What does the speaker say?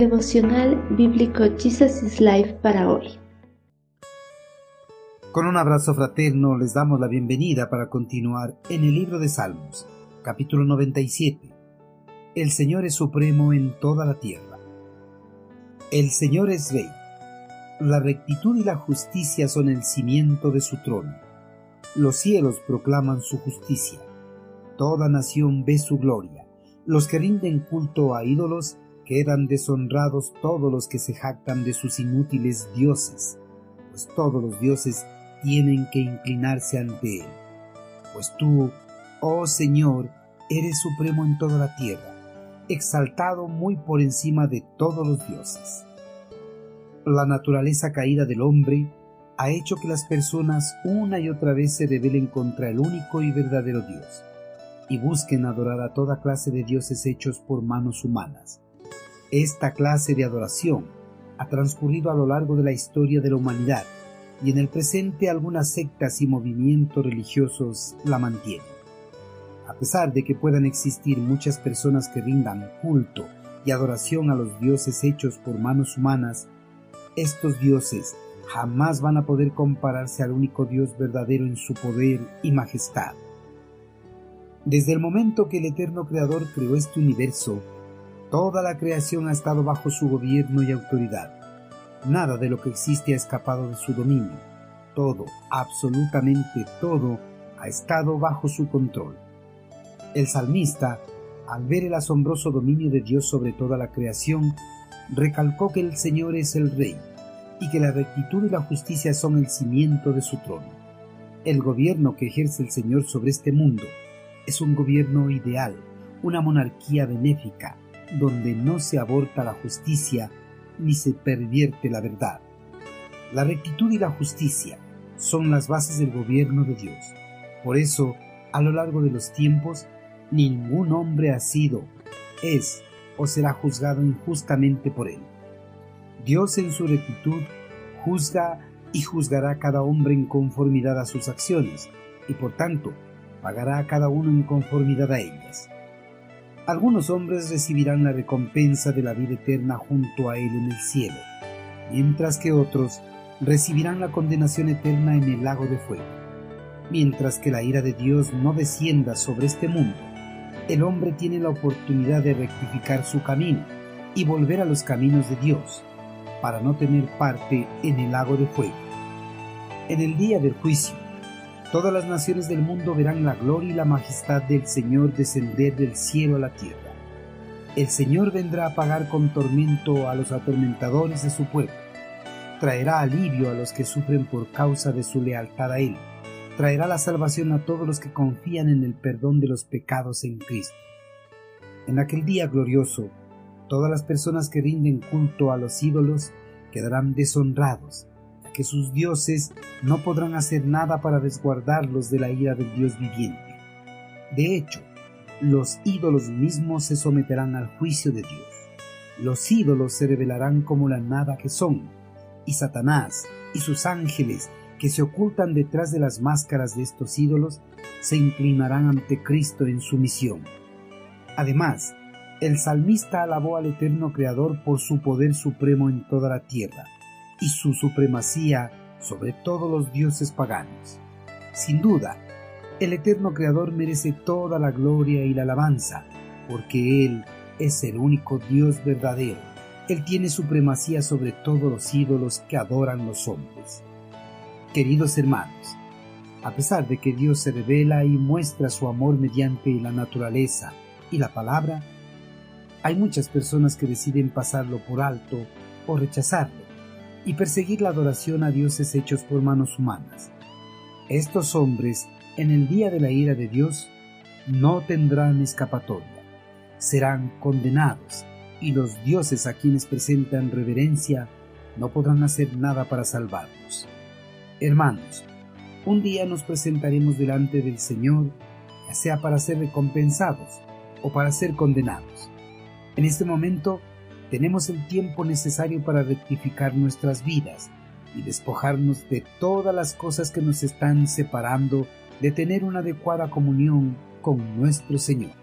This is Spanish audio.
Devocional Bíblico Jesus is Life para hoy. Con un abrazo fraterno les damos la bienvenida para continuar en el libro de Salmos, capítulo 97. El Señor es supremo en toda la tierra. El Señor es rey. La rectitud y la justicia son el cimiento de su trono. Los cielos proclaman su justicia. Toda nación ve su gloria. Los que rinden culto a ídolos quedan deshonrados todos los que se jactan de sus inútiles dioses, pues todos los dioses tienen que inclinarse ante Él. Pues tú, oh Señor, eres supremo en toda la tierra, exaltado muy por encima de todos los dioses. La naturaleza caída del hombre ha hecho que las personas una y otra vez se rebelen contra el único y verdadero Dios, y busquen adorar a toda clase de dioses hechos por manos humanas. Esta clase de adoración ha transcurrido a lo largo de la historia de la humanidad, y en el presente algunas sectas y movimientos religiosos la mantienen. A pesar de que puedan existir muchas personas que rindan culto y adoración a los dioses hechos por manos humanas, estos dioses jamás van a poder compararse al único Dios verdadero en su poder y majestad. Desde el momento que el eterno Creador creó este universo, toda la creación ha estado bajo su gobierno y autoridad. Nada de lo que existe ha escapado de su dominio. Todo, absolutamente todo, ha estado bajo su control. El salmista, al ver el asombroso dominio de Dios sobre toda la creación, recalcó que el Señor es el Rey y que la rectitud y la justicia son el cimiento de su trono. El gobierno que ejerce el Señor sobre este mundo es un gobierno ideal, una monarquía benéfica, donde no se aborta la justicia ni se pervierte la verdad. La rectitud y la justicia son las bases del gobierno de Dios. Por eso, a lo largo de los tiempos, ningún hombre ha sido, es o será juzgado injustamente por él. Dios en su rectitud juzga y juzgará a cada hombre en conformidad a sus acciones, y por tanto pagará a cada uno en conformidad a ellas. Algunos hombres recibirán la recompensa de la vida eterna junto a Él en el cielo, mientras que otros recibirán la condenación eterna en el lago de fuego. Mientras que la ira de Dios no descienda sobre este mundo, el hombre tiene la oportunidad de rectificar su camino y volver a los caminos de Dios, para no tener parte en el lago de fuego. En el día del juicio, Todas las naciones del mundo verán la gloria y la majestad del Señor descender del cielo a la tierra. El Señor vendrá a pagar con tormento a los atormentadores de su pueblo. Traerá alivio a los que sufren por causa de su lealtad a Él. Traerá la salvación a todos los que confían en el perdón de los pecados en Cristo. En aquel día glorioso, todas las personas que rinden culto a los ídolos quedarán deshonrados que sus dioses no podrán hacer nada para resguardarlos de la ira del Dios viviente. De hecho, los ídolos mismos se someterán al juicio de Dios. Los ídolos se revelarán como la nada que son, y Satanás y sus ángeles que se ocultan detrás de las máscaras de estos ídolos se inclinarán ante Cristo en su misión. Además, el salmista alabó al eterno Creador por su poder supremo en toda la tierra y su supremacía sobre todos los dioses paganos. Sin duda, el eterno Creador merece toda la gloria y la alabanza, porque Él es el único Dios verdadero. Él tiene supremacía sobre todos los ídolos que adoran los hombres. Queridos hermanos, a pesar de que Dios se revela y muestra su amor mediante la naturaleza y la palabra, hay muchas personas que deciden pasarlo por alto o rechazarlo y perseguir la adoración a dioses hechos por manos humanas. Estos hombres, en el día de la ira de Dios, no tendrán escapatoria, serán condenados, y los dioses a quienes presentan reverencia no podrán hacer nada para salvarlos. Hermanos, un día nos presentaremos delante del Señor, ya sea para ser recompensados o para ser condenados. En este momento tenemos el tiempo necesario para rectificar nuestras vidas y despojarnos de todas las cosas que nos están separando de tener una adecuada comunión con nuestro Señor.